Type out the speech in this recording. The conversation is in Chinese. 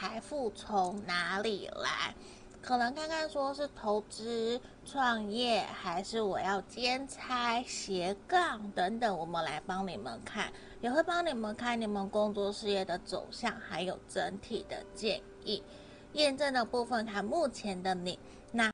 财富从哪里来？可能看看说是投资、创业，还是我要兼差、斜杠等等，我们来帮你们看，也会帮你们看你们工作事业的走向，还有整体的建议。验证的部分看目前的你哪